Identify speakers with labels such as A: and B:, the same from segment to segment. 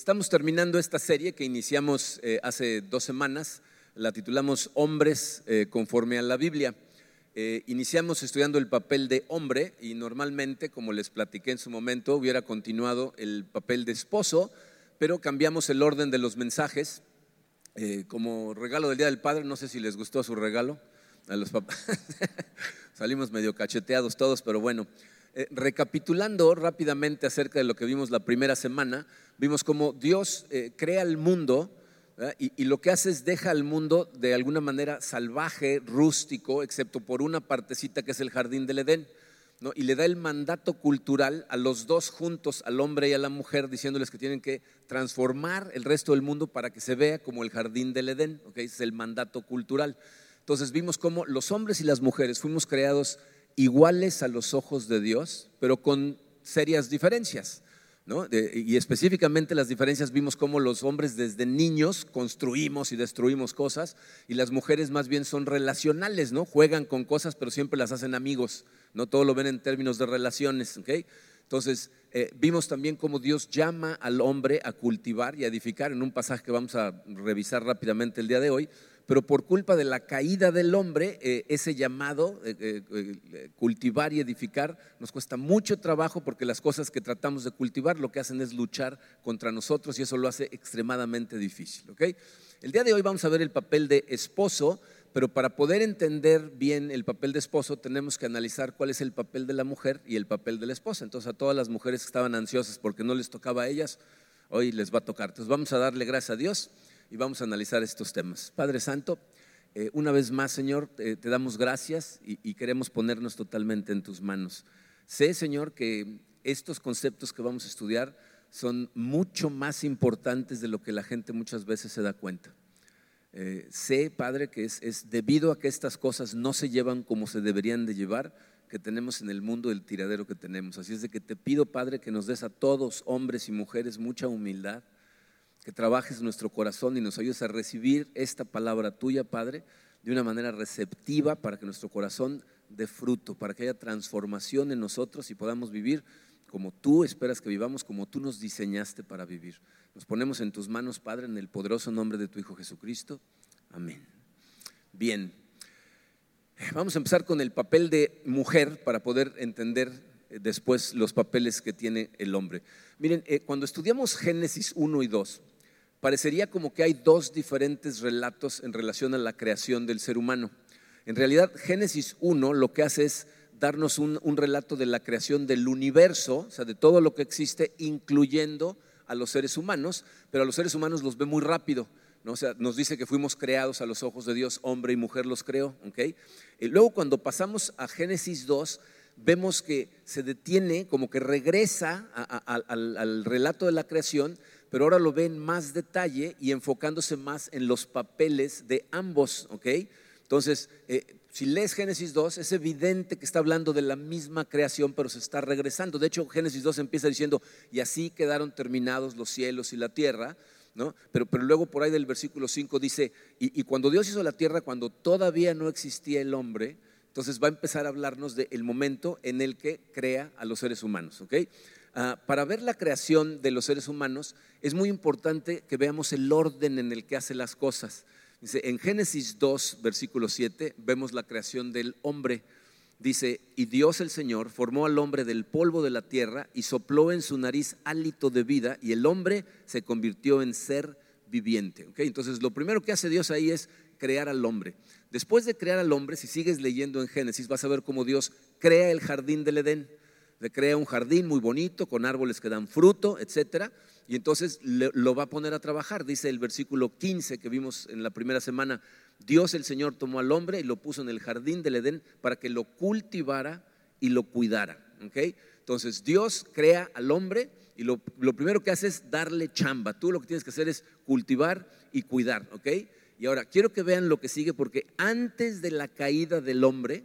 A: estamos terminando esta serie que iniciamos eh, hace dos semanas, la titulamos Hombres eh, conforme a la Biblia. Eh, iniciamos estudiando el papel de hombre y normalmente, como les platiqué en su momento, hubiera continuado el papel de esposo, pero cambiamos el orden de los mensajes. como regalo del Día del Padre, no sé si les gustó su regalo a los papás. Salimos medio cacheteados todos, pero bueno. Eh, recapitulando rápidamente acerca de lo que vimos la primera semana, vimos cómo Dios eh, crea el mundo y, lo que hace es deja al mundo de alguna manera salvaje, rústico, excepto por una partecita que es el jardín del Edén. Y le da el mandato cultural a los dos juntos, al hombre y a la mujer, diciéndoles que tienen que transformar el resto del mundo para que se vea como el jardín del Edén. Ese es el mandato cultural. Entonces vimos cómo los hombres y las mujeres fuimos creados iguales a los ojos de Dios, pero con serias diferencias. y específicamente las diferencias vimos cómo los hombres desde niños construimos y destruimos cosas y las mujeres más bien son relacionales, ¿no? Juegan con cosas pero siempre las hacen amigos, no todo lo ven en términos de relaciones, Entonces, eh, vimos también cómo Dios llama al hombre a cultivar y a edificar en un pasaje que vamos a revisar rápidamente el día de hoy, pero por culpa de la caída del hombre, eh, ese llamado, eh, eh, cultivar y edificar, nos cuesta mucho trabajo porque las cosas que tratamos de cultivar lo que hacen es luchar contra nosotros y eso lo hace extremadamente difícil. El día de hoy vamos a ver el papel de esposo, pero para poder entender bien el papel de esposo tenemos que analizar cuál es el papel de la mujer y el papel de la esposa. Entonces a todas las mujeres que estaban ansiosas porque no les tocaba a ellas, hoy les va a tocar. Entonces vamos a darle gracias a Dios y vamos a analizar estos temas. Padre Santo, eh, una vez más, Señor, te damos gracias y, queremos ponernos totalmente en tus manos. Sé, Señor, que estos conceptos que vamos a estudiar son mucho más importantes de lo que la gente muchas veces se da cuenta. Eh, sé, Padre, que es, es, debido a que estas cosas no se llevan como se deberían de llevar, que tenemos en el mundo el tiradero que tenemos. Así es de que te pido, Padre, que nos des a todos, hombres y mujeres, mucha humildad que trabajes nuestro corazón y nos ayudes a recibir esta palabra tuya, Padre, de una manera receptiva para que nuestro corazón dé fruto, para que haya transformación en nosotros y podamos vivir como tú esperas que vivamos, como tú nos diseñaste para vivir. Nos ponemos en tus manos, Padre, en el poderoso nombre de tu Hijo Jesucristo. Amén. Bien, vamos a empezar con el papel de mujer para poder entender después los papeles que tiene el hombre. Miren, eh, cuando estudiamos Génesis 1 y 2, parecería como que hay dos diferentes relatos en relación a la creación del ser humano. En realidad, Génesis 1 lo que hace es darnos un, relato de la creación del universo, o sea, de todo lo que existe, incluyendo a los seres humanos, pero a los seres humanos los ve muy rápido. ¿no? O sea, nos dice que fuimos creados a los ojos de Dios, hombre y mujer los creó. Y luego cuando pasamos a Génesis 2, vemos que se detiene, como que regresa al relato de la creación, pero ahora lo ve en más detalle y enfocándose más en los papeles de ambos, ¿ok? Entonces, eh, si lees Génesis 2, es evidente que está hablando de la misma creación, pero se está regresando. De hecho, Génesis 2 empieza diciendo, y así quedaron terminados los cielos y la tierra, ¿no? Pero, pero luego por ahí del versículo 5 dice, y, y, cuando Dios hizo la tierra, cuando todavía no existía el hombre, entonces va a empezar a hablarnos del momento en el que crea a los seres humanos, ¿ok? Ah, para ver la creación de los seres humanos es muy importante que veamos el orden en el que hace las cosas. Dice, en Génesis 2, versículo 7, vemos la creación del hombre. Dice, y Dios el Señor formó al hombre del polvo de la tierra y sopló en su nariz hálito de vida y el hombre se convirtió en ser viviente. Entonces, lo primero que hace Dios ahí es crear al hombre. Después de crear al hombre, si sigues leyendo en Génesis, vas a ver cómo Dios crea el jardín del Edén le crea un jardín muy bonito con árboles que dan fruto, etcétera, y entonces lo va a poner a trabajar. Dice el versículo 15 que vimos en la primera semana, Dios el Señor tomó al hombre y lo puso en el jardín del Edén para que lo cultivara y lo cuidara. Entonces Dios crea al hombre y lo, primero que hace es darle chamba. Tú lo que tienes que hacer es cultivar y cuidar. Y ahora quiero que vean lo que sigue porque antes de la caída del hombre,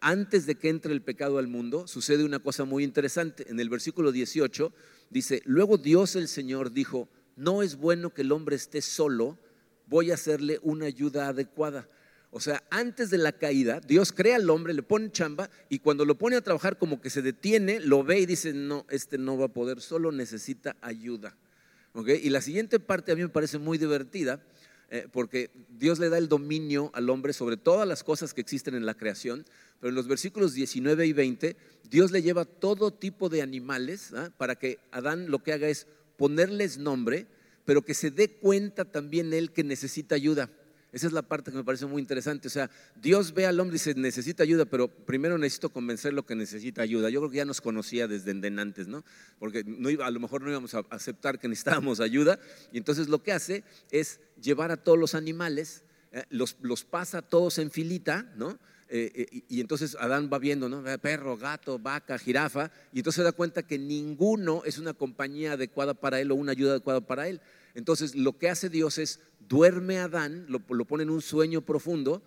A: antes de que entre el pecado al mundo, sucede una cosa muy interesante. En el versículo 18 dice, luego Dios el Señor dijo, no es bueno que el hombre esté solo, voy a hacerle una ayuda adecuada. O sea, antes de la caída, Dios crea al hombre, le pone chamba y cuando lo pone a trabajar como que se detiene, lo ve y dice, no, este no va a poder, solo necesita ayuda. Y la siguiente parte a mí me parece muy divertida, eh, porque Dios le da el dominio al hombre sobre todas las cosas que existen en la creación, pero en los versículos 19 y 20, Dios le lleva todo tipo de animales ¿ah? para que Adán lo que haga es ponerles nombre, pero que se dé cuenta también él que necesita ayuda. Esa es la parte que me parece muy interesante. O sea, Dios ve al hombre y dice, necesita ayuda, pero primero necesito convencerlo que necesita ayuda. Yo creo que ya nos conocía desde antes, ¿no? Porque no iba, a lo mejor no íbamos a aceptar que necesitábamos ayuda. Y entonces lo que hace es llevar a todos los animales, eh, los, los pasa todos en filita, ¿no? Eh, eh, y entonces Adán va viendo, ¿no? Perro, gato, vaca, jirafa, y entonces se da cuenta que ninguno es una compañía adecuada para él o una ayuda adecuada para él. Entonces lo que hace Dios es duerme Adán, lo, pone en un sueño profundo,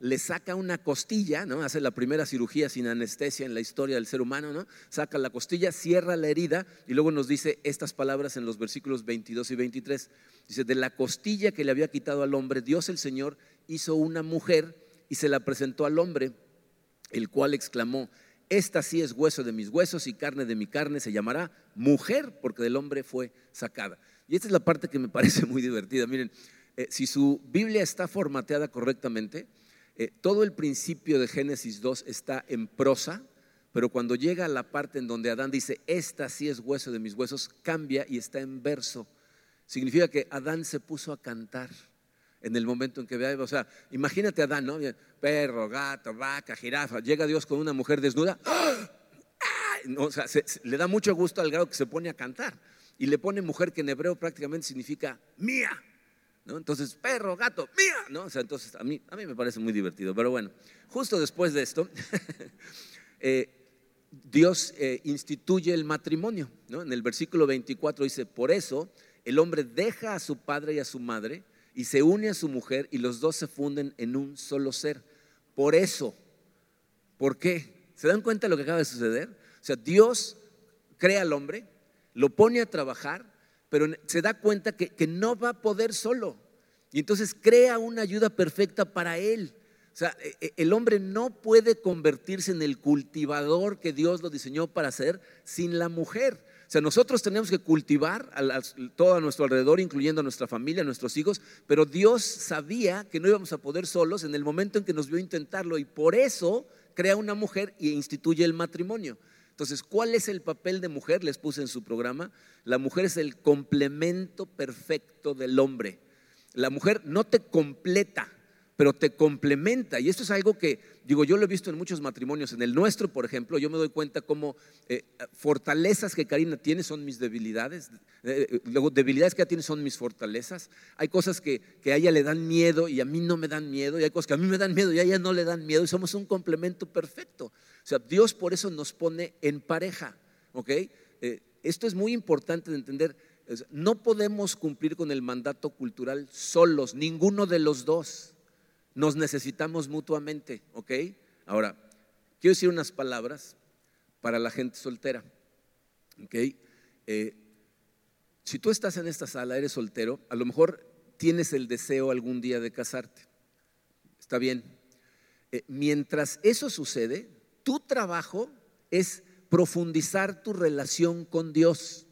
A: le saca una costilla, ¿no? hace la primera cirugía sin anestesia en la historia del ser humano, ¿no? saca la costilla, cierra la herida y luego nos dice estas palabras en los versículos 22 y 23. Dice, de la costilla que le había quitado al hombre, Dios el Señor hizo una mujer y se la presentó al hombre, el cual exclamó, esta sí es hueso de mis huesos y carne de mi carne, se llamará mujer, porque del hombre fue sacada. Y esta es la parte que me parece muy divertida. Miren, eh, si su Biblia está formateada correctamente, eh, todo el principio de Génesis 2 está en prosa, pero cuando llega a la parte en donde Adán dice, esta sí es hueso de mis huesos, cambia y está en verso. Significa que Adán se puso a cantar en el momento en que vea, o sea, imagínate Adán, ¿no? Perro, gato, vaca, jirafa, llega Dios con una mujer desnuda, ¡Ah! o sea, le da mucho gusto al grado que se pone a cantar y le pone mujer que en hebreo prácticamente significa mía. ¿no? Entonces, perro, gato, mía. ¿no? O sea, entonces a mí, a mí me parece muy divertido. Pero bueno, justo después de esto, eh, Dios eh, instituye el matrimonio. ¿no? En el versículo 24 dice, por eso el hombre deja a su padre y a su madre y se une a su mujer y los dos se funden en un solo ser. Por eso, ¿por qué? ¿Se dan cuenta de lo que acaba de suceder? O sea, Dios crea al hombre, lo pone a trabajar, pero se da cuenta que, no va a poder solo. Y entonces crea una ayuda perfecta para él. O sea, e, e, el hombre no puede convertirse en el cultivador que Dios lo diseñó para ser sin la mujer. O sea, nosotros tenemos que cultivar a, todo a nuestro alrededor, incluyendo a nuestra familia, a nuestros hijos, pero Dios sabía que no íbamos a poder solos en el momento en que nos vio intentarlo y por eso crea una mujer y instituye el matrimonio. Entonces, ¿cuál es el papel de mujer? Les puse en su programa. La mujer es el complemento perfecto del hombre. La mujer no te completa, pero te complementa. Y esto es algo que, digo, yo lo he visto en muchos matrimonios. En el nuestro, por ejemplo, yo me doy cuenta cómo eh, fortalezas que Karina tiene son mis debilidades. Eh, eh, luego, debilidades que ella tiene son mis fortalezas. Hay cosas que, que, a ella le dan miedo y a mí no me dan miedo. Y hay cosas que a mí me dan miedo y a ella no le dan miedo. Y somos un complemento perfecto. O sea, Dios por eso nos pone en pareja, ¿ok? Esto es muy importante de entender. No podemos cumplir con el mandato cultural solos, ninguno de los dos. Nos necesitamos mutuamente, ¿ok? Ahora, quiero decir unas palabras para la gente soltera, ¿ok? Eh, si tú estás en esta sala, eres soltero, a lo mejor tienes el deseo algún día de casarte. Está bien. Eh, mientras eso sucede, tu trabajo es profundizar tu relación con Dios,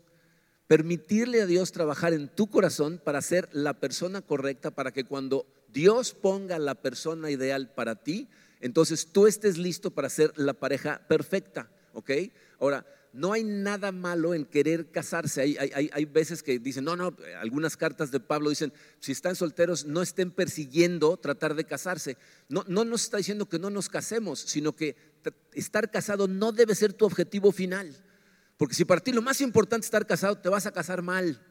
A: permitirle a Dios trabajar en tu corazón para ser la persona correcta, para que cuando Dios ponga la persona ideal para ti, entonces tú estés listo para ser la pareja perfecta, ¿ok? Ahora, no hay nada malo en querer casarse. Hay, veces que dicen, no, no, algunas cartas de Pablo dicen, si están solteros, no estén persiguiendo tratar de casarse. No, no nos está diciendo que no nos casemos, sino que estar casado no debe ser tu objetivo final. Porque si para ti lo más importante es estar casado, te vas a casar mal.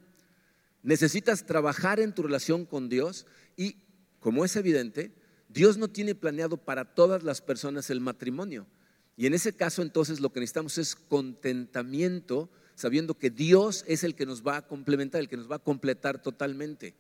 A: Necesitas trabajar en tu relación con Dios y, como es evidente, Dios no tiene planeado para todas las personas el matrimonio. Y en ese caso entonces lo que necesitamos es contentamiento, sabiendo que Dios es el que nos va a complementar, el que nos va a completar totalmente.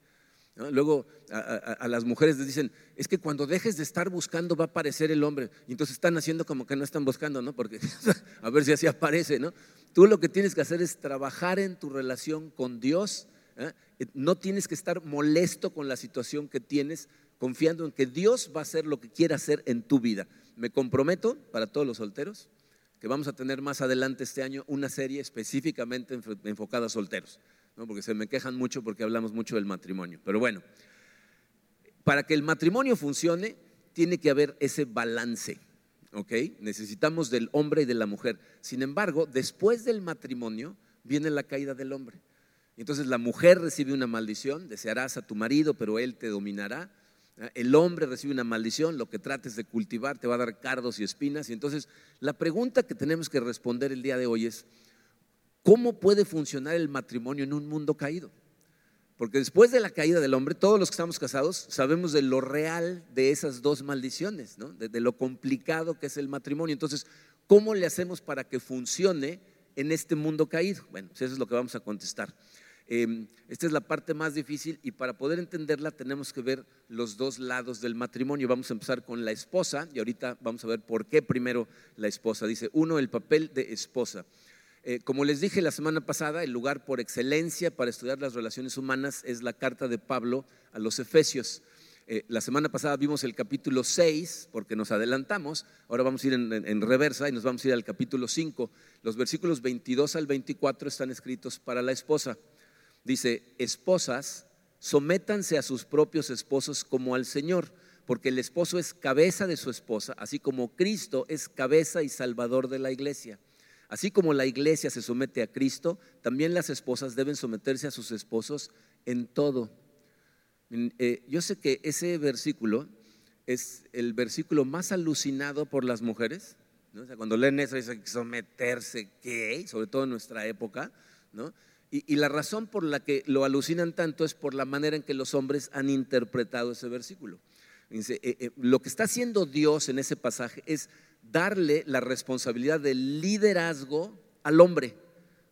A: Luego a, las mujeres les dicen, es que cuando dejes de estar buscando va a aparecer el hombre. Y entonces están haciendo como que no están buscando, ¿no? Porque a ver si así aparece, ¿no? Tú lo que tienes que hacer es trabajar en tu relación con Dios. ¿Eh? No tienes que estar molesto con la situación que tienes, confiando en que Dios va a hacer lo que quiera hacer en tu vida. Me comprometo para todos los solteros que vamos a tener más adelante este año una serie específicamente enfocada a solteros. porque se me quejan mucho porque hablamos mucho del matrimonio. Pero bueno, para que el matrimonio funcione, tiene que haber ese balance. ¿ok? Necesitamos del hombre y de la mujer. Sin embargo, después del matrimonio viene la caída del hombre. Entonces la mujer recibe una maldición, desearás a tu marido, pero él te dominará. El hombre recibe una maldición, lo que trates de cultivar te va a dar cardos y espinas. Y entonces la pregunta que tenemos que responder el día de hoy es, ¿cómo puede funcionar el matrimonio en un mundo caído? Porque después de la caída del hombre, todos los que estamos casados sabemos de lo real de esas dos maldiciones, de, lo complicado que es el matrimonio. Entonces, ¿cómo le hacemos para que funcione en este mundo caído? Bueno, pues eso es lo que vamos a contestar. Em, esta es la parte más difícil y para poder entenderla tenemos que ver los dos lados del matrimonio. Vamos a empezar con la esposa y ahorita vamos a ver por qué primero la esposa. Dice, uno, el papel de esposa. Eh, como les dije la semana pasada, el lugar por excelencia para estudiar las relaciones humanas es la carta de Pablo a los Efesios. Eh, la semana pasada vimos el capítulo 6, porque nos adelantamos, ahora vamos a ir en, reversa y nos vamos a ir al capítulo 5. Los versículos 22 al 24 están escritos para la esposa. Dice, esposas, sométanse a sus propios esposos como al Señor, porque el esposo es cabeza de su esposa, así como Cristo es cabeza y salvador de la iglesia. Así como la iglesia se somete a Cristo, también las esposas deben someterse a sus esposos en todo. Eh, yo sé que ese versículo es el versículo más alucinado por las mujeres. cuando leen eso dicen someterse, ¿qué? Sobre todo en nuestra época. Y, la razón por la que lo alucinan tanto es por la manera en que los hombres han interpretado ese versículo. Eh, eh, lo que está haciendo Dios en ese pasaje es darle la responsabilidad del liderazgo al hombre.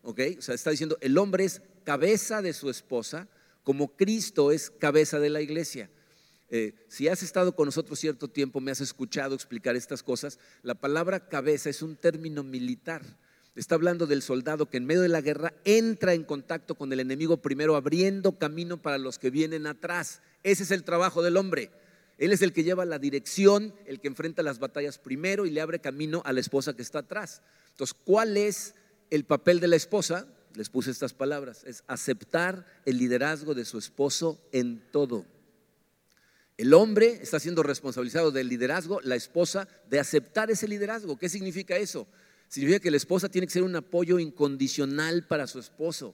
A: ¿Ok? O sea, está diciendo, el hombre es cabeza de su esposa, como Cristo es cabeza de la iglesia. Eh, si has estado con nosotros cierto tiempo, me has escuchado explicar estas cosas, la palabra cabeza es un término militar. Está hablando del soldado que en medio de la guerra entra en contacto con el enemigo primero, abriendo camino para los que vienen atrás. Ese es el trabajo del hombre. Él es el que lleva la dirección, el que enfrenta las batallas primero y le abre camino a la esposa que está atrás. Entonces, ¿cuál es el papel de la esposa? Les puse estas palabras, es aceptar el liderazgo de su esposo en todo. El hombre está siendo responsabilizado del liderazgo, la esposa de aceptar ese liderazgo. ¿Qué significa eso? Significa que la esposa tiene que ser un apoyo incondicional para su esposo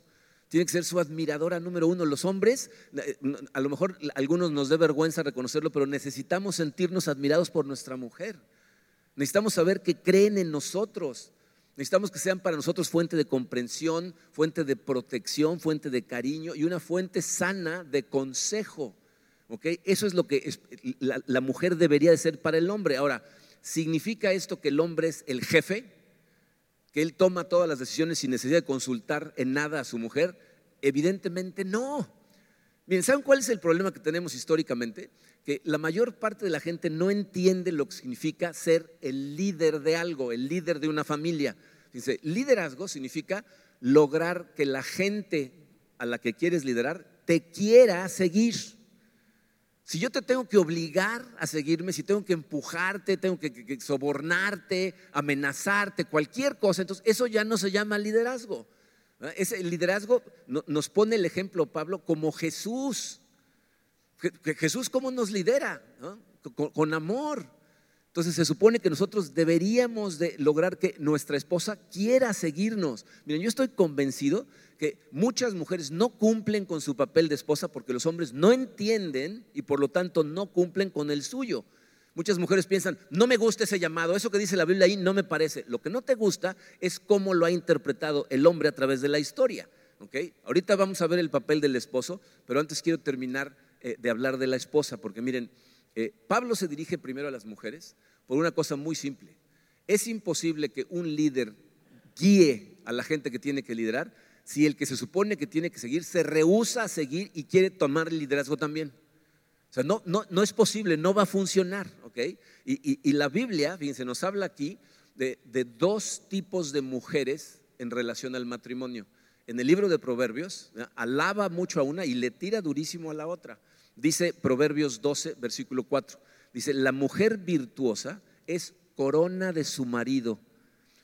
A: tiene que ser su admiradora número uno. Los hombres, eh, a lo mejor algunos nos dé vergüenza reconocerlo, pero necesitamos sentirnos admirados por nuestra mujer. Necesitamos saber que creen en nosotros. Necesitamos que sean para nosotros fuente de comprensión, fuente de protección, fuente de cariño y una fuente sana de consejo. Eso es lo que la, la mujer debería de ser para el hombre. Ahora, ¿significa esto que el hombre es el jefe? Que él toma todas las decisiones sin necesidad de consultar en nada a su mujer? Evidentemente no. Miren, ¿saben cuál es el problema que tenemos históricamente? Que la mayor parte de la gente no entiende lo que significa ser el líder de algo, el líder de una familia. Dice, liderazgo significa lograr que la gente a la que quieres liderar te quiera seguir. Si yo te tengo que obligar a seguirme, si tengo que empujarte, tengo que, sobornarte, amenazarte, cualquier cosa, entonces eso ya no se llama liderazgo. Ese liderazgo nos pone el ejemplo, Pablo, como Jesús. Jesús cómo nos lidera, con amor. Entonces se supone que nosotros deberíamos de lograr que nuestra esposa quiera seguirnos. Miren, yo estoy convencido que muchas mujeres no cumplen con su papel de esposa porque los hombres no entienden y por lo tanto no cumplen con el suyo. Muchas mujeres piensan, no me gusta ese llamado, eso que dice la Biblia ahí no me parece. Lo que no te gusta es cómo lo ha interpretado el hombre a través de la historia. ¿okay? Ahorita vamos a ver el papel del esposo, pero antes quiero terminar eh, de hablar de la esposa, porque miren, eh, Pablo se dirige primero a las mujeres por una cosa muy simple. Es imposible que un líder guíe a la gente que tiene que liderar si el que se supone que tiene que seguir se rehúsa a seguir y quiere tomar el liderazgo también. O sea, no, no, no es posible, no va a funcionar, ¿ok? Y, la Biblia, fíjense, nos habla aquí de, de, dos tipos de mujeres en relación al matrimonio. En el libro de Proverbios, alaba mucho a una y le tira durísimo a la otra. Dice Proverbios 12, versículo 4, dice, la mujer virtuosa es corona de su marido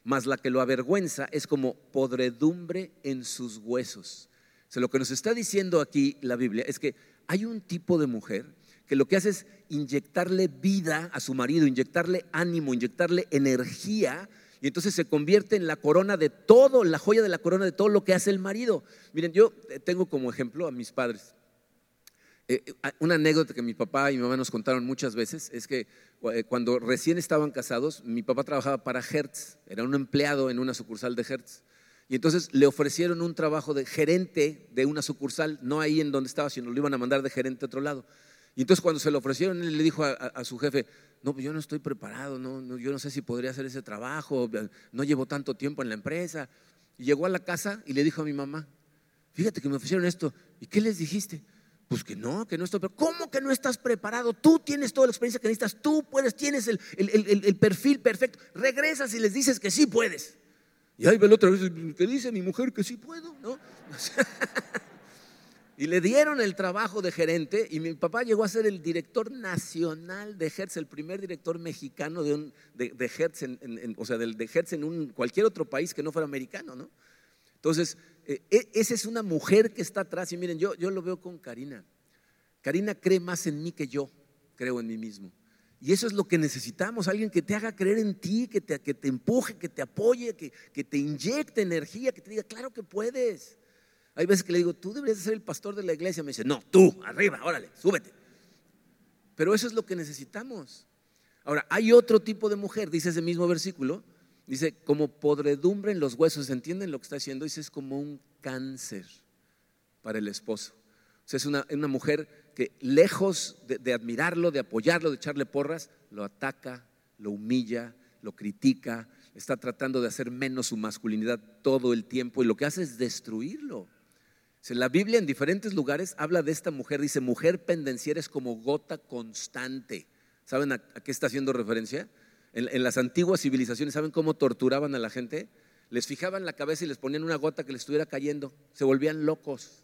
A: mas la que lo avergüenza es como podredumbre en sus huesos. O sea, lo que nos está diciendo aquí la Biblia es que hay un tipo de mujer que lo que hace es inyectarle vida a su marido, inyectarle ánimo, inyectarle energía, y entonces se convierte en la corona de todo, la joya de la corona de todo lo que hace el marido. Miren, yo tengo como ejemplo a mis padres. Eh, eh, una anécdota que mi papá y mi mamá nos contaron muchas veces es que eh, cuando recién estaban casados, mi papá trabajaba para Hertz, era un empleado en una sucursal de Hertz. Y entonces le ofrecieron un trabajo de gerente de una sucursal, no ahí en donde estaba, sino lo iban a mandar de gerente a otro lado. Y entonces cuando se lo ofrecieron, él le dijo a, su jefe, no, pues yo no estoy preparado, no, yo no sé si podría hacer ese trabajo, no llevo tanto tiempo en la empresa. Y llegó a la casa y le dijo a mi mamá, fíjate que me ofrecieron esto, ¿y qué les dijiste? Pues que no, que no estoy preparado. ¿Cómo que no estás preparado? Tú tienes toda la experiencia que necesitas, tú puedes, tienes el, perfil perfecto. Regresas y les dices que sí puedes. Y ahí ve la otra vez, que dice mi mujer que sí puedo, ¿no? Y le dieron el trabajo de gerente y mi papá llegó a ser el director nacional de Hertz, el primer director mexicano de, un, de, Hertz, en, o sea, de Hertz en cualquier otro país que no fuera americano, ¿no? Entonces, eh, e, esa es una mujer que está atrás y miren, yo, yo lo veo con Karina. Karina cree más en mí que yo creo en mí mismo. Y eso es lo que necesitamos, alguien que te haga creer en ti, que te, que te empuje, que te apoye, que, que te inyecte energía, que te diga, claro que puedes. Hay veces que le digo, tú deberías ser el pastor de la iglesia. Me dice, no, tú, arriba, órale, súbete. Pero eso es lo que necesitamos. Ahora, hay otro tipo de mujer, dice ese mismo versículo, dice, como podredumbre en los huesos, ¿entienden lo que está diciendo? Dice, es como un cáncer para el esposo. O sea, es una, mujer que lejos de, admirarlo, de apoyarlo, de echarle porras, lo ataca, lo humilla, lo critica, está tratando de hacer menos su masculinidad todo el tiempo y lo que hace es destruirlo. La Biblia en diferentes lugares habla de esta mujer, dice, mujer pendenciera es como gota constante. ¿Saben a, qué está haciendo referencia? En, las antiguas civilizaciones, ¿saben cómo torturaban a la gente? Les fijaban la cabeza y les ponían una gota que les estuviera cayendo. Se volvían locos.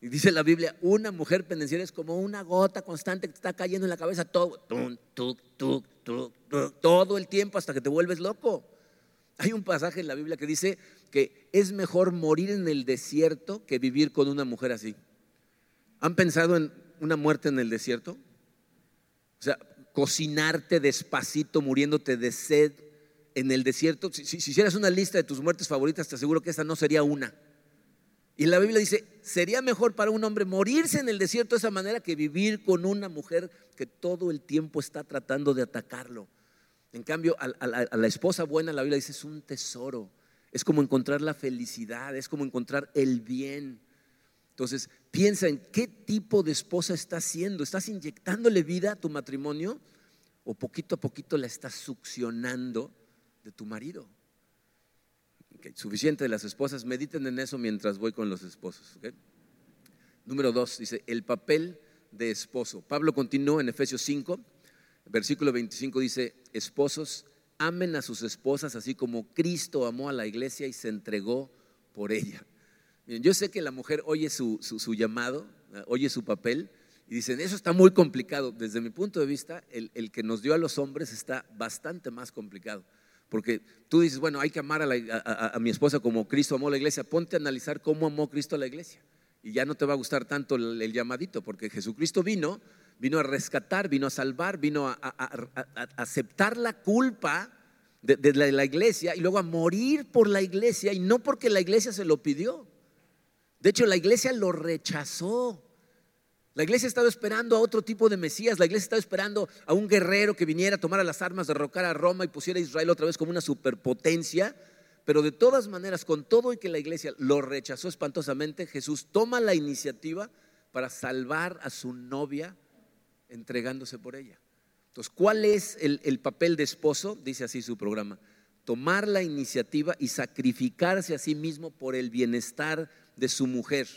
A: Y dice la Biblia, una mujer pendenciera es como una gota constante que te está cayendo en la cabeza todo, todo el tiempo hasta que te vuelves loco. Hay un pasaje en la Biblia que dice que es mejor morir en el desierto que vivir con una mujer así. ¿Han pensado en una muerte en el desierto? O sea, cocinarte despacito, muriéndote de sed en el desierto. Si, si, hicieras una lista de tus muertes favoritas, te aseguro que esta no sería una. Y la Biblia dice, sería mejor para un hombre morirse en el desierto de esa manera que vivir con una mujer que todo el tiempo está tratando de atacarlo. En cambio, a, la, esposa buena la Biblia dice es un tesoro. Es como encontrar la felicidad, es como encontrar el bien. Entonces, piensa en qué tipo de esposa estás siendo. ¿Estás inyectándole vida a tu matrimonio o poquito a poquito la estás succionando de tu marido? suficiente de las esposas. Mediten en eso mientras voy con los esposos. Número dos, dice, el papel de esposo. Pablo continuó en Efesios 5 Versículo 25 dice, esposos, amen a sus esposas así como Cristo amó a la iglesia y se entregó por ella. Yo sé que la mujer oye su, llamado, oye su papel y dicen, eso está muy complicado. Desde mi punto de vista, el, que nos dio a los hombres está bastante más complicado. Porque tú dices, bueno, hay que amar a, mi esposa como Cristo amó a la iglesia. Ponte a analizar cómo amó Cristo a la iglesia. Y ya no te va a gustar tanto el llamadito, porque Jesucristo vino vino a rescatar, vino a salvar, vino a, aceptar la culpa de, la, iglesia y luego a morir por la iglesia y no porque la iglesia se lo pidió. De hecho, la iglesia lo rechazó. La iglesia estaba esperando a otro tipo de Mesías, la iglesia estaba esperando a un guerrero que viniera a tomar las armas, derrocar a Roma y pusiera a Israel otra vez como una superpotencia. Pero de todas maneras, con todo y que la iglesia lo rechazó espantosamente, Jesús toma la iniciativa para salvar a su novia entregándose por ella. Entonces, ¿cuál es el, papel de esposo? Dice así su programa. Tomar la iniciativa y sacrificarse a sí mismo por el bienestar de su mujer.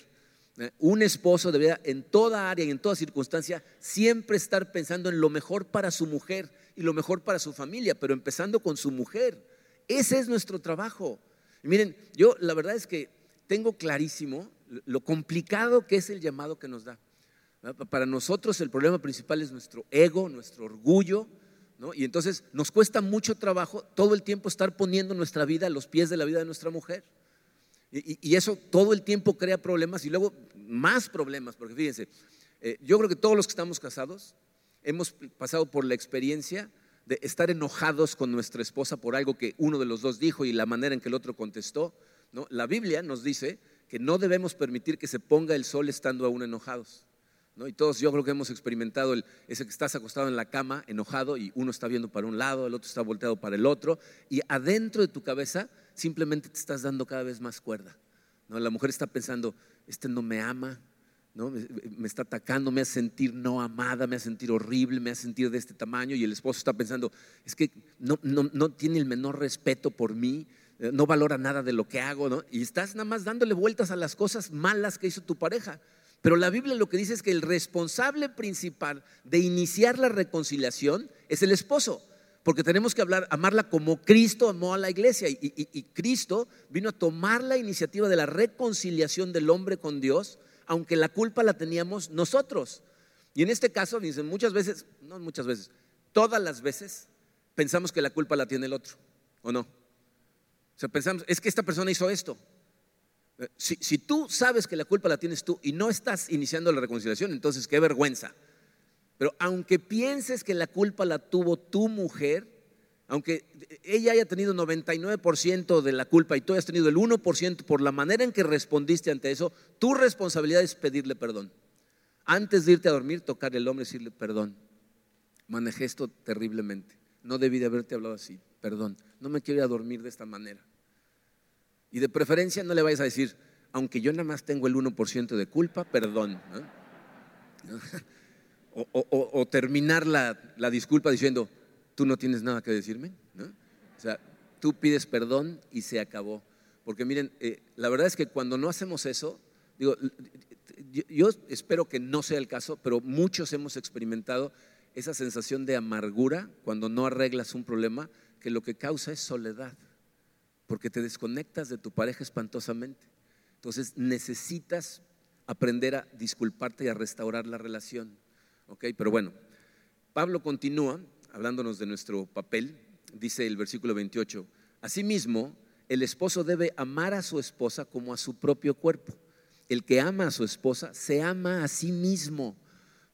A: Un esposo debería en toda área y en toda circunstancia siempre estar pensando en lo mejor para su mujer y lo mejor para su familia, pero empezando con su mujer. Ese es nuestro trabajo. miren, yo la verdad es que tengo clarísimo lo complicado que es el llamado que nos da. Para nosotros el problema principal es nuestro ego, nuestro orgullo, y entonces nos cuesta mucho trabajo todo el tiempo estar poniendo nuestra vida a los pies de la vida de nuestra mujer. Y, eso todo el tiempo crea problemas y luego más problemas, porque fíjense, eh, yo creo que todos los que estamos casados hemos pasado por la experiencia de estar enojados con nuestra esposa por algo que uno de los dos dijo y la manera en que el otro contestó. La Biblia nos dice que no debemos permitir que se ponga el sol estando aún enojados. ¿No? Y todos yo creo que hemos experimentado el, ese que estás acostado en la cama enojado y uno está viendo para un lado, el otro está volteado para el otro y adentro de tu cabeza simplemente te estás dando cada vez más cuerda. ¿no? La mujer está pensando, este no me ama, ¿no? Me, está atacando, me hace sentir no amada, me hace sentir horrible, me hace sentir de este tamaño y el esposo está pensando, es que no, no, no tiene el menor respeto por mí, eh, no valora nada de lo que hago, ¿no? Y estás nada más dándole vueltas a las cosas malas que hizo tu pareja. Pero la Biblia lo que dice es que el responsable principal de iniciar la reconciliación es el esposo, porque tenemos que hablar, amarla como Cristo amó a la iglesia y, Cristo vino a tomar la iniciativa de la reconciliación del hombre con Dios, aunque la culpa la teníamos nosotros. Y en este caso, dicen, muchas veces, no muchas veces, todas las veces pensamos que la culpa la tiene el otro, ¿o no? O sea, pensamos, es que esta persona hizo esto. Si, tú sabes que la culpa la tienes tú y no estás iniciando la reconciliación, entonces qué vergüenza. Pero aunque pienses que la culpa la tuvo tu mujer, aunque ella haya tenido 99% de la culpa y tú hayas tenido el 1% por la manera en que respondiste ante eso, tu responsabilidad es pedirle perdón. Antes de irte a dormir, tocar el hombre y decirle perdón. Manejé esto terriblemente. No debí de haberte hablado así. Perdón. No me quiero ir a dormir de esta manera. Y de preferencia no le vayas a decir, aunque yo nada más tengo el 1% de culpa, perdón. O, terminar la, disculpa diciendo, tú no tienes nada que decirme. O sea, tú pides perdón y se acabó. Porque miren, eh, la verdad es que cuando no hacemos eso, digo, yo espero que no sea el caso, pero muchos hemos experimentado esa sensación de amargura cuando no arreglas un problema que lo que causa es soledad porque te desconectas de tu pareja espantosamente. Entonces necesitas aprender a disculparte y a restaurar la relación. ¿Ok? Pero bueno, Pablo continúa hablándonos de nuestro papel, dice el versículo 28, asimismo, el esposo debe amar a su esposa como a su propio cuerpo. El que ama a su esposa se ama a sí mismo.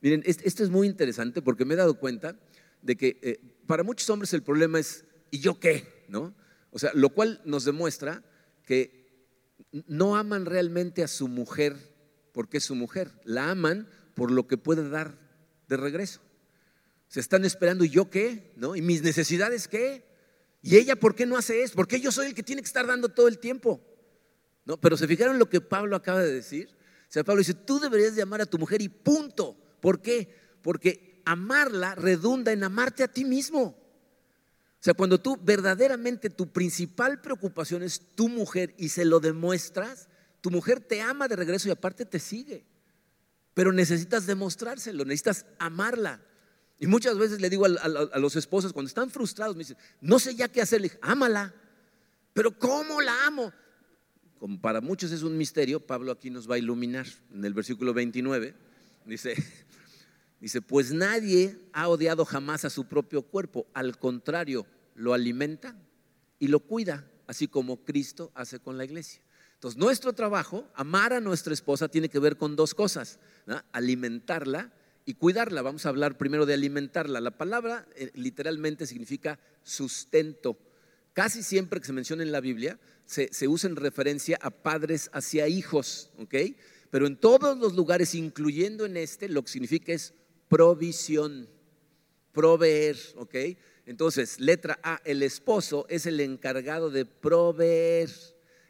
A: Miren, esto es muy interesante porque me he dado cuenta de que eh, para muchos hombres el problema es, ¿y yo qué? ¿No? O sea, lo cual nos demuestra que no aman realmente a su mujer porque es su mujer, la aman por lo que puede dar de regreso. Se están esperando, ¿y yo qué? ¿No? ¿Y mis necesidades qué? ¿Y ella por qué no hace eso? ¿Por qué yo soy el que tiene que estar dando todo el tiempo? ¿No? Pero se fijaron lo que Pablo acaba de decir. O sea, Pablo dice, tú deberías de amar a tu mujer y punto. ¿Por qué? Porque amarla redunda en amarte a ti mismo. O sea, cuando tú verdaderamente tu principal preocupación es tu mujer y se lo demuestras, tu mujer te ama de regreso y aparte te sigue. Pero necesitas demostrárselo, necesitas amarla. Y muchas veces le digo a, los esposos cuando están frustrados, me dicen, no sé ya qué hacer, le ámala. Pero ¿cómo la amo? Como para muchos es un misterio, Pablo aquí nos va a iluminar. En el versículo 29 dice, Dice, pues nadie ha odiado jamás a su propio cuerpo, al contrario, lo alimenta y lo cuida, así como Cristo hace con la iglesia. Entonces, nuestro trabajo, amar a nuestra esposa, tiene que ver con dos cosas, alimentarla y cuidarla. Vamos a hablar primero de alimentarla. La palabra eh, literalmente significa sustento. Casi siempre que se menciona en la Biblia, se, se usa en referencia a padres hacia hijos, ¿ok? Pero en todos los lugares, incluyendo en este, lo que significa es provisión, proveer, ¿ok? Entonces, letra A, el esposo es el encargado de proveer.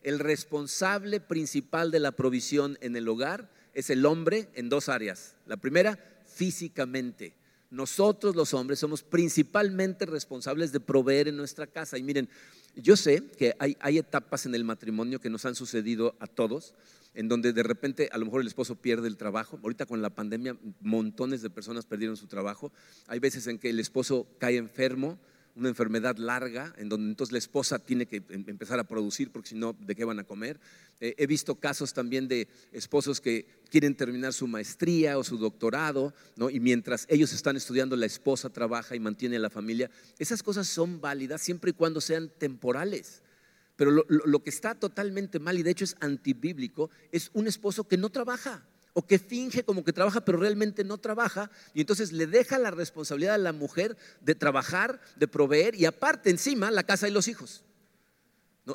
A: El responsable principal de la provisión en el hogar es el hombre en dos áreas. La primera, físicamente. Nosotros los hombres somos principalmente responsables de proveer en nuestra casa. Y miren, yo sé que hay, hay etapas en el matrimonio que nos han sucedido a todos en donde de repente a lo mejor el esposo pierde el trabajo. Ahorita con la pandemia montones de personas perdieron su trabajo. Hay veces en que el esposo cae enfermo, una enfermedad larga, en donde entonces la esposa tiene que em, empezar a producir porque si no, ¿de qué van a comer? Eh, he visto casos también de esposos que quieren terminar su maestría o su doctorado, ¿no? y mientras ellos están estudiando, la esposa trabaja y mantiene a la familia. Esas cosas son válidas siempre y cuando sean temporales. Pero lo, que está totalmente mal y de hecho es antibíblico es un esposo que no trabaja o que finge como que trabaja pero realmente no trabaja y entonces le deja la responsabilidad a la mujer de trabajar, de proveer y aparte encima la casa y los hijos.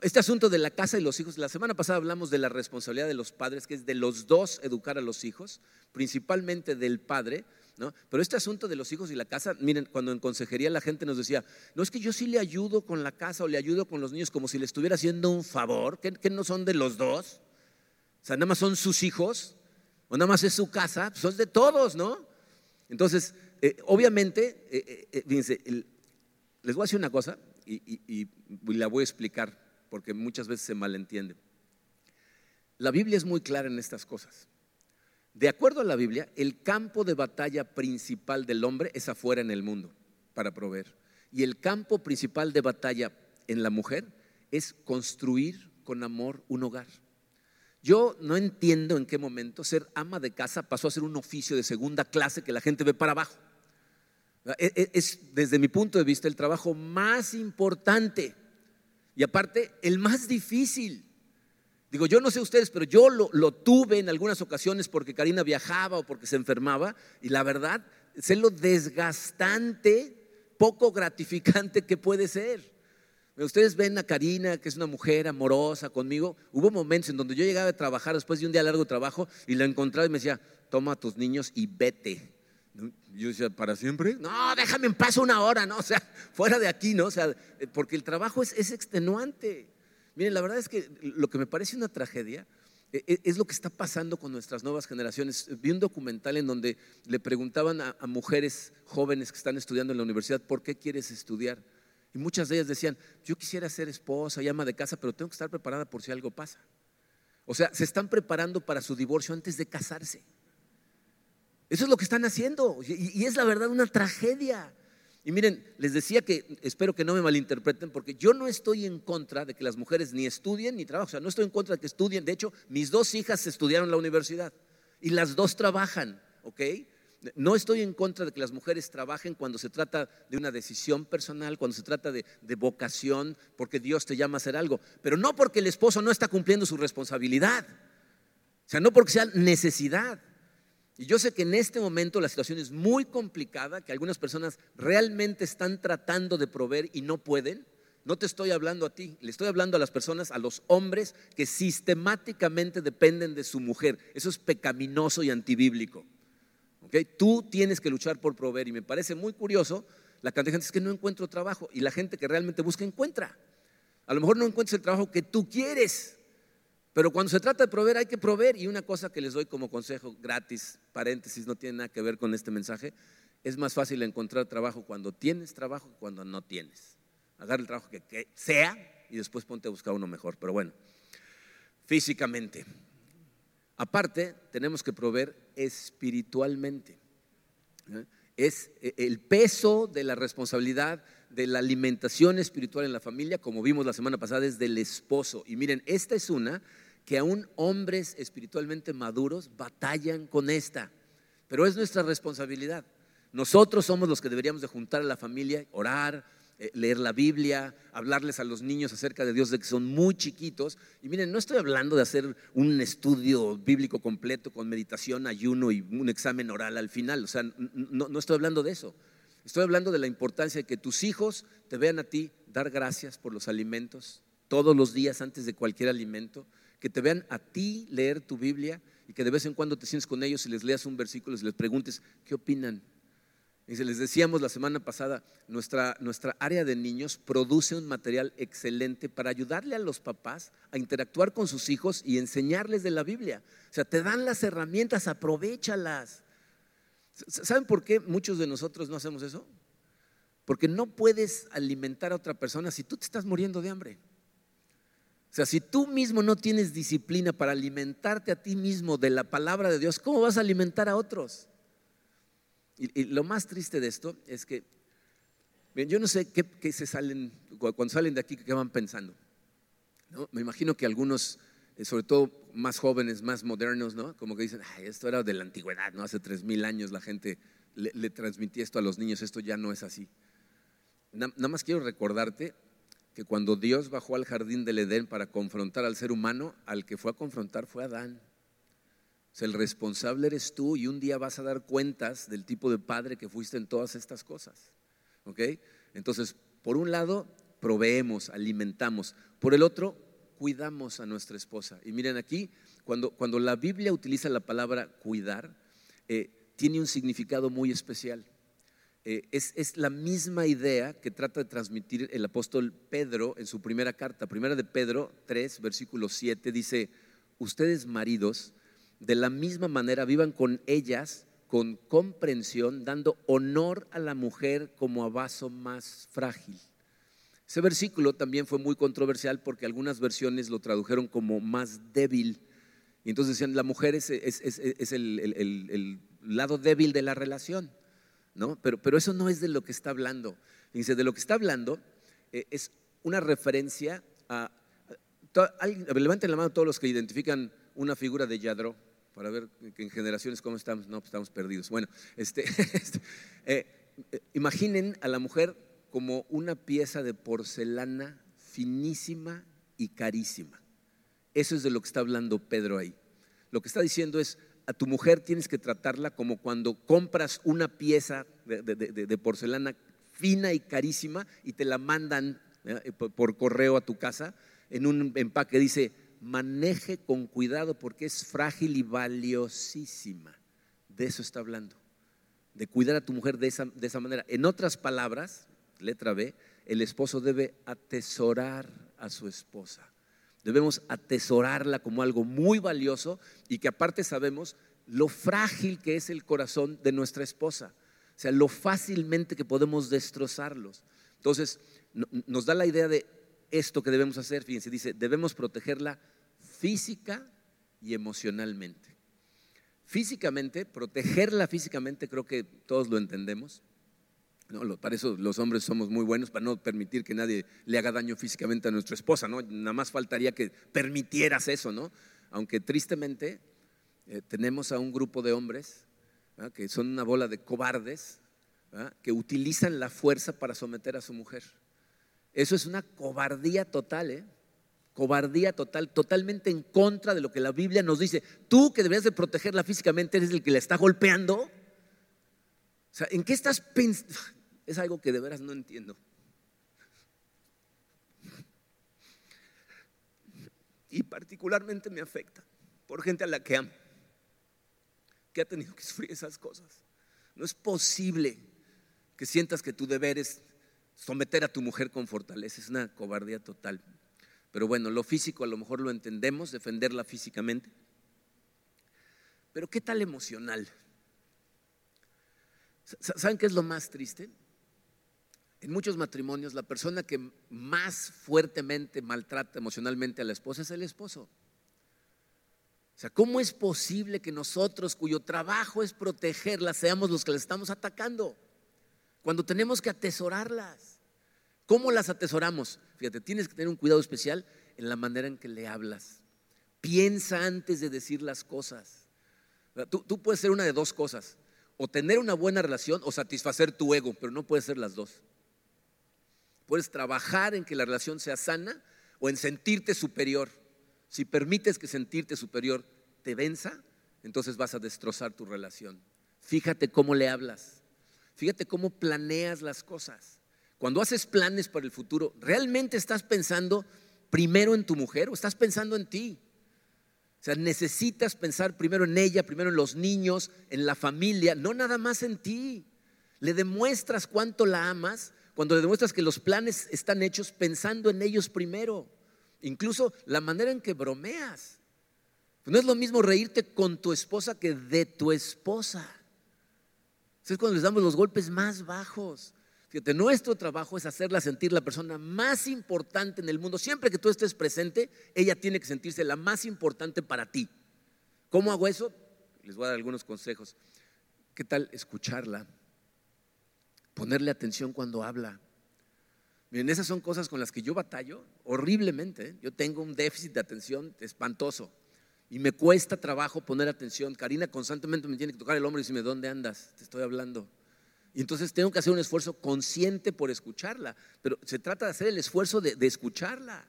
A: Este asunto de la casa y los hijos, la semana pasada hablamos de la responsabilidad de los padres, que es de los dos educar a los hijos, principalmente del padre, ¿no? Pero este asunto de los hijos y la casa, miren, cuando en consejería la gente nos decía, no es que yo sí le ayudo con la casa o le ayudo con los niños como si le estuviera haciendo un favor, que, no son de los dos, o sea, nada más son sus hijos, o nada más es su casa, pues de todos, ¿no? Entonces, eh, obviamente, eh, eh, fíjense, les voy a decir una cosa y la voy a explicar porque muchas veces se malentiende. La Biblia es muy clara en estas cosas. De acuerdo a la Biblia, el campo de batalla principal del hombre es afuera en el mundo para proveer. Y el campo principal de batalla en la mujer es construir con amor un hogar. Yo no entiendo en qué momento ser ama de casa pasó a ser un oficio de segunda clase que la gente ve para abajo. E, e, es, desde mi punto de vista, el trabajo más importante y aparte, el más difícil. Digo, yo no sé ustedes, pero yo lo, tuve en algunas ocasiones porque Karina viajaba o porque se enfermaba. Y la verdad, sé lo desgastante, poco gratificante que puede ser. Ustedes ven a Karina, que es una mujer amorosa conmigo. Hubo momentos en donde yo llegaba a trabajar después de un día largo de trabajo y la encontraba y me decía, toma a tus niños y vete. Yo decía, ¿para siempre? No, déjame en paz una hora, ¿no? O sea, fuera de aquí, ¿no? O sea, porque el trabajo es, extenuante. Miren, la verdad es que lo que me parece una tragedia eh, eh, es lo que está pasando con nuestras nuevas generaciones. Vi un documental en donde le preguntaban a, mujeres jóvenes que están estudiando en la universidad, ¿por qué quieres estudiar? Y muchas de ellas decían, yo quisiera ser esposa y ama de casa, pero tengo que estar preparada por si algo pasa. O sea, se están preparando para su divorcio antes de casarse. Eso es lo que están haciendo. Y, es la verdad una tragedia. Y miren, les decía que espero que no me malinterpreten, porque yo no estoy en contra de que las mujeres ni estudien ni trabajen. O sea, no estoy en contra de que estudien. De hecho, mis dos hijas estudiaron en la universidad y las dos trabajan, ¿ok? No estoy en contra de que las mujeres trabajen cuando se trata de una decisión personal, cuando se trata de, vocación, porque Dios te llama a hacer algo, pero no porque el esposo no está cumpliendo su responsabilidad. O sea, no porque sea necesidad. Y yo sé que en este momento la situación es muy complicada, que algunas personas realmente están tratando de proveer y no pueden. No te estoy hablando a ti, le estoy hablando a las personas, a los hombres que sistemáticamente dependen de su mujer. Eso es pecaminoso y antibíblico. Tú tienes que luchar por proveer y me parece muy curioso la cantidad de gente es que no encuentro trabajo y la gente que realmente busca encuentra. A lo mejor no encuentras el trabajo que tú quieres, pero cuando se trata de proveer, hay que proveer. Y una cosa que les doy como consejo gratis, paréntesis, no tiene nada que ver con este mensaje, es más fácil encontrar trabajo cuando tienes trabajo que cuando no tienes. Agarra el trabajo que, sea y después ponte a buscar uno mejor. Pero bueno, físicamente. Aparte, tenemos que proveer espiritualmente. Es eh, el peso de la responsabilidad de la alimentación espiritual en la familia, como vimos la semana pasada, es del esposo. Y miren, esta es una que aún hombres espiritualmente maduros batallan con esta, pero es nuestra responsabilidad. Nosotros somos los que deberíamos de juntar a la familia, orar, leer la Biblia, hablarles a los niños acerca de Dios de que son muy chiquitos. Y miren, no estoy hablando de hacer un estudio bíblico completo con meditación, ayuno y un examen oral al final. O sea, no, no estoy hablando de eso. Estoy hablando de la importancia de que tus hijos te vean a ti dar gracias por los alimentos todos los días antes de cualquier alimento, que te vean a ti leer tu Biblia y que de vez en cuando te sientes con ellos y les leas un versículo y les preguntes, ¿qué opinan? Se les decíamos la semana pasada, nuestra, nuestra área de niños produce un material excelente para ayudarle a los papás a interactuar con sus hijos y enseñarles de la Biblia. O sea, te dan las herramientas, aprovechalas. ¿Saben por qué muchos de nosotros no hacemos eso? Porque no puedes alimentar a otra persona si tú te estás muriendo de hambre. O sea, si tú mismo no tienes disciplina para alimentarte a ti mismo de la palabra de Dios, ¿cómo vas a alimentar a otros? Y, lo más triste de esto es que, yo no sé qué, se salen, cuando salen de aquí, qué van pensando. Me imagino que algunos, eh, sobre todo más jóvenes, más modernos, ¿no? Como que dicen, esto era de la antigüedad, ¿no? Hace tres mil años la gente le, le, transmitía esto a los niños, esto ya no es así. nada más quiero recordarte que cuando Dios bajó al jardín del Edén para confrontar al ser humano, al que fue a confrontar fue Adán. Sea, el responsable eres tú y un día vas a dar cuentas del tipo de padre que fuiste en todas estas cosas. ¿Ok? Entonces, por un lado, proveemos, alimentamos. Por el otro, cuidamos a nuestra esposa. Y miren aquí, cuando, cuando la Biblia utiliza la palabra cuidar, eh, tiene un significado muy especial. Eh, es, la misma idea que trata de transmitir el apóstol Pedro en su primera carta. Primera de Pedro 3, versículo 7, dice, ustedes maridos, de la misma manera vivan con ellas con comprensión, dando honor a la mujer como a vaso más frágil. Ese versículo también fue muy controversial porque algunas versiones lo tradujeron como más débil. Y entonces decían, la mujer es, el, lado débil de la relación. ¿no? Pero, pero eso no es de lo que está hablando. Dice, de lo que está hablando eh, es una referencia a... levanten la mano todos los que identifican una figura de Yadro para ver en generaciones cómo estamos. No, pues estamos perdidos. Bueno, este, este eh, eh, imaginen a la mujer como una pieza de porcelana finísima y carísima. Eso es de lo que está hablando Pedro ahí. Lo que está diciendo es, a tu mujer tienes que tratarla como cuando compras una pieza de, porcelana fina y carísima y te la mandan por correo a tu casa en un empaque. Dice, maneje con cuidado porque es frágil y valiosísima. De eso está hablando, de cuidar a tu mujer de esa, de esa manera. En otras palabras, letra B, el esposo debe atesorar a su esposa. Debemos atesorarla como algo muy valioso y que aparte sabemos lo frágil que es el corazón de nuestra esposa. O sea, lo fácilmente que podemos destrozarlos. Entonces, nos da la idea de esto que debemos hacer. Fíjense, dice, debemos protegerla física y emocionalmente. Físicamente, protegerla físicamente, creo que todos lo entendemos. No, para eso los hombres somos muy buenos, para no permitir que nadie le haga daño físicamente a nuestra esposa, ¿no? Nada más faltaría que permitieras eso, ¿no? Aunque tristemente eh, tenemos a un grupo de hombres que son una bola de cobardes que utilizan la fuerza para someter a su mujer. Eso es una cobardía total, ¿eh? Cobardía total, totalmente en contra de lo que la Biblia nos dice. Tú que deberías de protegerla físicamente eres el que la está golpeando. O sea, ¿en qué estás pensando? Es algo que de veras no entiendo. Y particularmente me afecta por gente a la que amo, que ha tenido que sufrir esas cosas. No es posible que sientas que tu deber es someter a tu mujer con fortaleza. Es una cobardía total. Pero bueno, lo físico a lo mejor lo entendemos, defenderla físicamente. Pero ¿qué tal emocional? ¿Saben qué es lo más triste? En muchos matrimonios la persona que más fuertemente maltrata emocionalmente a la esposa es el esposo. O sea, ¿cómo es posible que nosotros, cuyo trabajo es protegerlas, seamos los que las estamos atacando? Cuando tenemos que atesorarlas. ¿Cómo las atesoramos? Fíjate, tienes que tener un cuidado especial en la manera en que le hablas. Piensa antes de decir las cosas. Tú, puedes ser una de dos cosas. O tener una buena relación o satisfacer tu ego, pero no puedes ser las dos. Puedes trabajar en que la relación sea sana o en sentirte superior. Si permites que sentirte superior te venza, entonces vas a destrozar tu relación. Fíjate cómo le hablas. Fíjate cómo planeas las cosas. Cuando haces planes para el futuro, ¿realmente estás pensando primero en tu mujer o estás pensando en ti? O sea, necesitas pensar primero en ella, primero en los niños, en la familia, no nada más en ti. Le demuestras cuánto la amas cuando le demuestras que los planes están hechos pensando en ellos primero. Incluso la manera en que bromeas. No es lo mismo reírte con tu esposa que de tu esposa. Es cuando les damos los golpes más bajos. Fíjate, nuestro trabajo es hacerla sentir la persona más importante en el mundo. Siempre que tú estés presente, ella tiene que sentirse la más importante para ti. ¿Cómo hago eso? Les voy a dar algunos consejos. ¿Qué tal escucharla? ponerle atención cuando habla. Miren, esas son cosas con las que yo batallo horriblemente. Yo tengo un déficit de atención espantoso y me cuesta trabajo poner atención. Karina constantemente me tiene que tocar el hombro y decirme, ¿dónde andas? Te estoy hablando. Y entonces tengo que hacer un esfuerzo consciente por escucharla. Pero se trata de hacer el esfuerzo de, escucharla,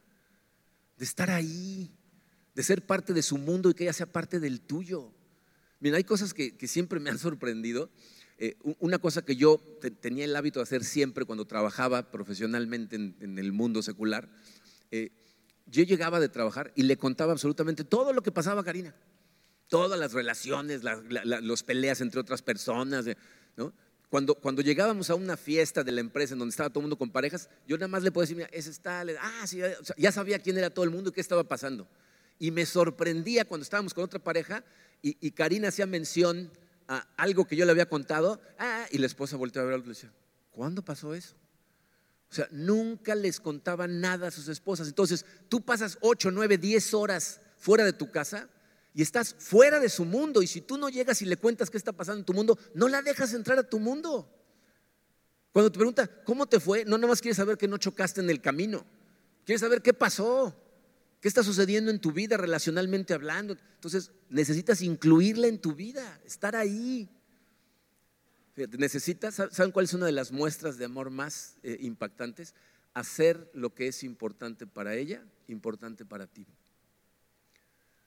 A: de estar ahí, de ser parte de su mundo y que ella sea parte del tuyo. Mira, hay cosas que, siempre me han sorprendido. Eh, una cosa que yo tenía el hábito de hacer siempre cuando trabajaba profesionalmente en, el mundo secular, eh, yo llegaba de trabajar y le contaba absolutamente todo lo que pasaba a Karina. Todas las relaciones, las peleas entre otras personas, ¿no? Cuando, cuando llegábamos a una fiesta de la empresa en donde estaba todo el mundo con parejas, yo nada más le podía decir, mira, ese está, ah, sí, ya sabía quién era todo el mundo y qué estaba pasando. Y me sorprendía cuando estábamos con otra pareja y, Karina hacía mención a algo que yo le había contado, ah, y la esposa volteaba a ver y le decía, ¿cuándo pasó eso? O sea, nunca les contaba nada a sus esposas. Entonces, tú pasas 8, 9, 10 horas fuera de tu casa y estás fuera de su mundo. Y si tú no llegas y le cuentas qué está pasando en tu mundo, no la dejas entrar a tu mundo. Cuando te pregunta, ¿cómo te fue? No, nada más quieres saber que no chocaste en el camino. Quieres saber qué pasó, qué está sucediendo en tu vida relacionalmente hablando. Entonces, necesitas incluirla en tu vida, estar ahí. Necesitas, ¿saben cuál es una de las muestras de amor más eh, impactantes? Hacer lo que es importante para ella, importante para ti.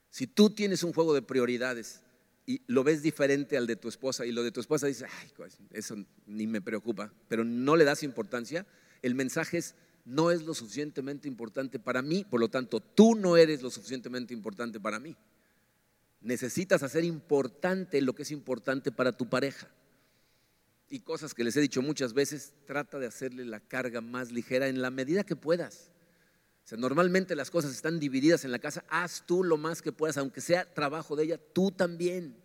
A: Si tú tienes un juego de prioridades y lo ves diferente al de tu esposa y lo de tu esposa dice, ay, pues, eso ni me preocupa, pero no le das importancia, el mensaje es, no es lo suficientemente importante para mí, por lo tanto, tú no eres lo suficientemente importante para mí. Necesitas hacer importante lo que es importante para tu pareja. Y cosas que les he dicho muchas veces, trata de hacerle la carga más ligera en la medida que puedas normalmente las cosas están divididas en la casa, haz tú lo más que puedas, aunque sea trabajo de ella, tú también.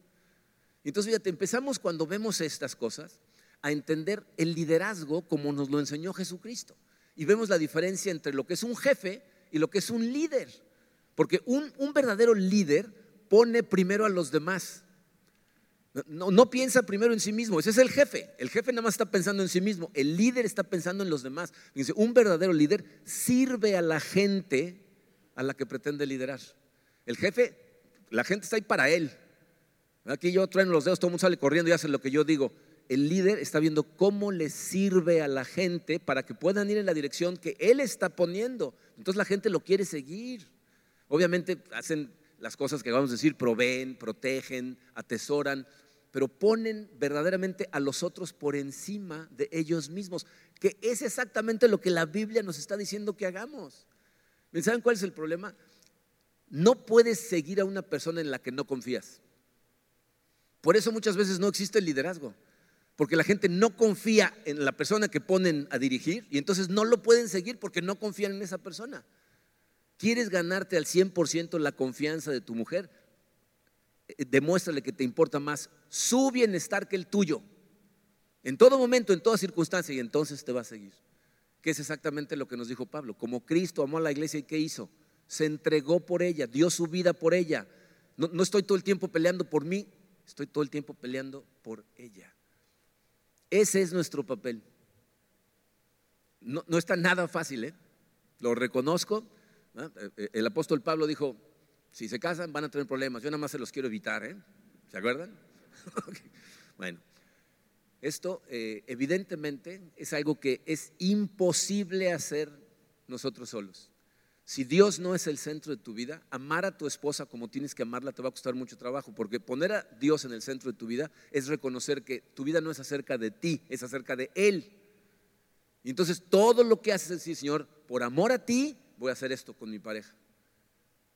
A: Entonces, fíjate, empezamos cuando vemos estas cosas a entender el liderazgo como nos lo enseñó Jesucristo. Y vemos la diferencia entre lo que es un jefe y lo que es un líder. Porque un, un verdadero líder pone primero a los demás. No, piensa primero en sí mismo, ese es el jefe. El jefe nada más está pensando en sí mismo, el líder está pensando en los demás. Dice, un verdadero líder sirve a la gente a la que pretende liderar. El jefe, la gente está ahí para él. Aquí yo traigo los dedos, todo el mundo sale corriendo y hace lo que yo digo. El líder está viendo cómo le sirve a la gente para que puedan ir en la dirección que él está poniendo. Entonces la gente lo quiere seguir. Obviamente hacen las cosas que vamos a decir, proveen, protegen, atesoran, pero ponen verdaderamente a los otros por encima de ellos mismos, que es exactamente lo que la Biblia nos está diciendo que hagamos. ¿Saben cuál es el problema? No puedes seguir a una persona en la que no confías. Por eso muchas veces no existe el liderazgo, porque la gente no confía en la persona que ponen a dirigir y entonces no lo pueden seguir porque no confían en esa persona. ¿Quieres ganarte al 100% la confianza de tu mujer? Eh, demuéstrale que te importa más su bienestar que el tuyo. En todo momento, en toda circunstancia, y entonces te va a seguir. Que es exactamente lo que nos dijo Pablo. Como Cristo amó a la iglesia y ¿qué hizo? Se entregó por ella, dio su vida por ella. No, estoy todo el tiempo peleando por mí, estoy todo el tiempo peleando por ella. Ese es nuestro papel. No, no está nada fácil, ¿eh? lo reconozco, el apóstol Pablo dijo, si se casan van a tener problemas, yo nada más se los quiero evitar, ¿eh? ¿se acuerdan? Bueno, esto evidentemente es algo que es imposible hacer nosotros solos. Si Dios no es el centro de tu vida, amar a tu esposa como tienes que amarla te va a costar mucho trabajo, porque poner a Dios en el centro de tu vida es reconocer que tu vida no es acerca de ti, es acerca de Él. Y entonces todo lo que haces es decir, Señor, por amor a ti, voy a hacer esto con mi pareja.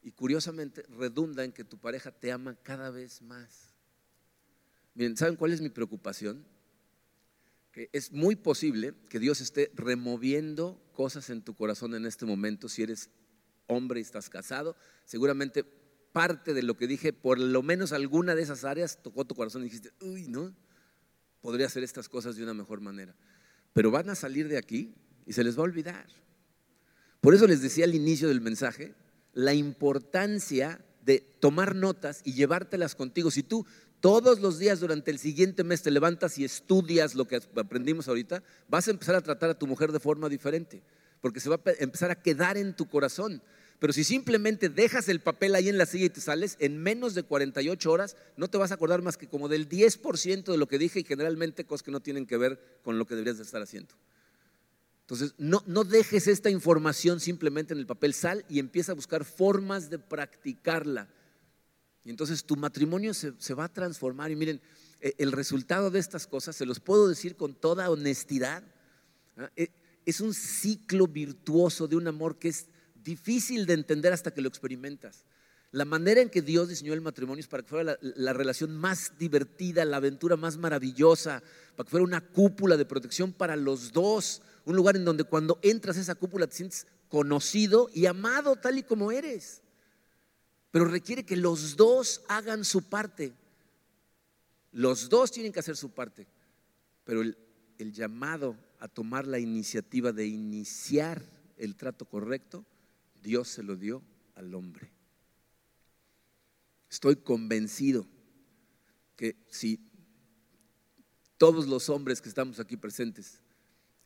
A: Y curiosamente redunda en que tu pareja te ama cada vez más. Miren, ¿saben cuál es mi preocupación? Que es muy posible que Dios esté removiendo cosas en tu corazón en este momento si eres hombre y estás casado. Seguramente parte de lo que dije, por lo menos alguna de esas áreas tocó tu corazón y dijiste, uy, ¿no? Podría hacer estas cosas de una mejor manera. Pero van a salir de aquí y se les va a olvidar. Por eso les decía al inicio del mensaje la importancia de tomar notas y llevártelas contigo. Si tú todos los días durante el siguiente mes te levantas y estudias lo que aprendimos ahorita, vas a empezar a tratar a tu mujer de forma diferente, porque se va a empezar a quedar en tu corazón. Pero si simplemente dejas el papel ahí en la silla y te sales, en menos de 48 horas no te vas a acordar más que como del 10% de lo que dije y generalmente cosas que no tienen que ver con lo que deberías de estar haciendo. Entonces, no, dejes esta información simplemente en el papel, sal y empieza a buscar formas de practicarla. Y entonces tu matrimonio se, se va a transformar. Y miren, e, el resultado de estas cosas, se los puedo decir con toda honestidad, ¿ah? e, es un ciclo virtuoso de un amor que es difícil de entender hasta que lo experimentas. La manera en que Dios diseñó el matrimonio es para que fuera la, relación más divertida, la aventura más maravillosa, para que fuera una cúpula de protección para los dos, un lugar en donde cuando entras a esa cúpula te sientes conocido y amado tal y como eres. Pero requiere que los dos hagan su parte. Los dos tienen que hacer su parte. Pero el, el llamado a tomar la iniciativa de iniciar el trato correcto Dios se lo dio al hombre. Estoy convencido que si todos los hombres que estamos aquí presentes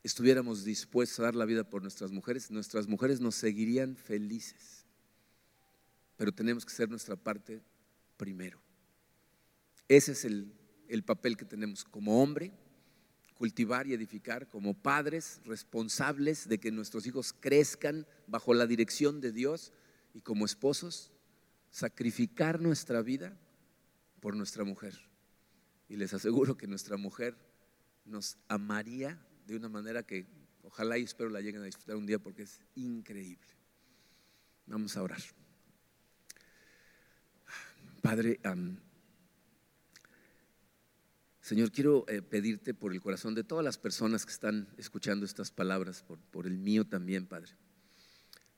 A: estuviéramos dispuestos a dar la vida por nuestras mujeres, nuestras mujeres nos seguirían felices. Pero tenemos que ser nuestra parte primero. Ese es el, el papel que tenemos como hombre cultivar y edificar como padres responsables de que nuestros hijos crezcan bajo la dirección de Dios y como esposos sacrificar nuestra vida por nuestra mujer. Y les aseguro que nuestra mujer nos amaría de una manera que ojalá y espero la lleguen a disfrutar un día porque es increíble. Vamos a orar. Padre, Señor, quiero eh, pedirte por el corazón de todas las personas que están escuchando estas palabras, por, el mío también, Padre.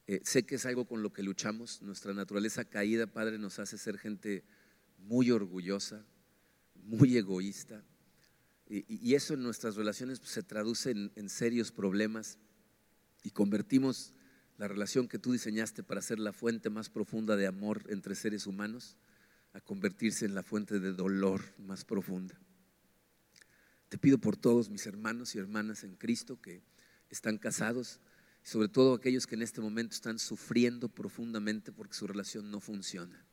A: Eh, sé que es algo con lo que luchamos. Nuestra naturaleza caída, Padre, nos hace ser gente muy orgullosa, muy egoísta. Y, eso en nuestras relaciones pues, se traduce en serios problemas y convertimos la relación que tú diseñaste para ser la fuente más profunda de amor entre seres humanos a convertirse en la fuente de dolor más profunda. Te pido por todos mis hermanos y hermanas en Cristo que están casados, sobre todo aquellos que en este momento están sufriendo profundamente porque su relación no funciona.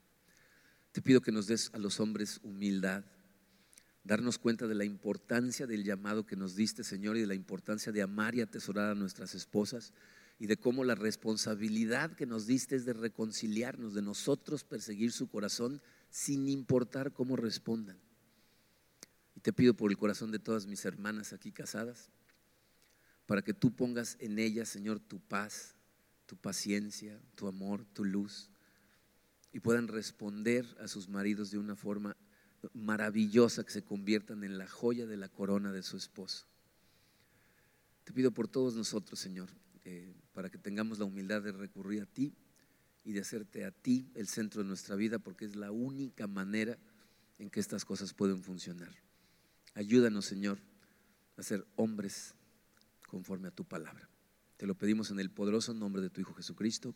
A: Te pido que nos des a los hombres humildad, darnos cuenta de la importancia del llamado que nos diste, Señor, y de la importancia de amar y atesorar a nuestras esposas y de cómo la responsabilidad que nos diste es de reconciliarnos, de nosotros perseguir su corazón sin importar cómo respondan. Y te pido por el corazón de todas mis hermanas aquí casadas, para que tú pongas en ellas, Señor, tu paz, tu paciencia, tu amor, tu luz, y puedan responder a sus maridos de una forma maravillosa que se conviertan en la joya de la corona de su esposo. Te pido por todos nosotros, Señor, eh, para que tengamos la humildad de recurrir a ti y de hacerte a ti el centro de nuestra vida, porque es la única manera en que estas cosas pueden funcionar. Ayúdanos, Señor, a ser hombres conforme a tu palabra. Te lo pedimos en el poderoso nombre de tu Hijo Jesucristo.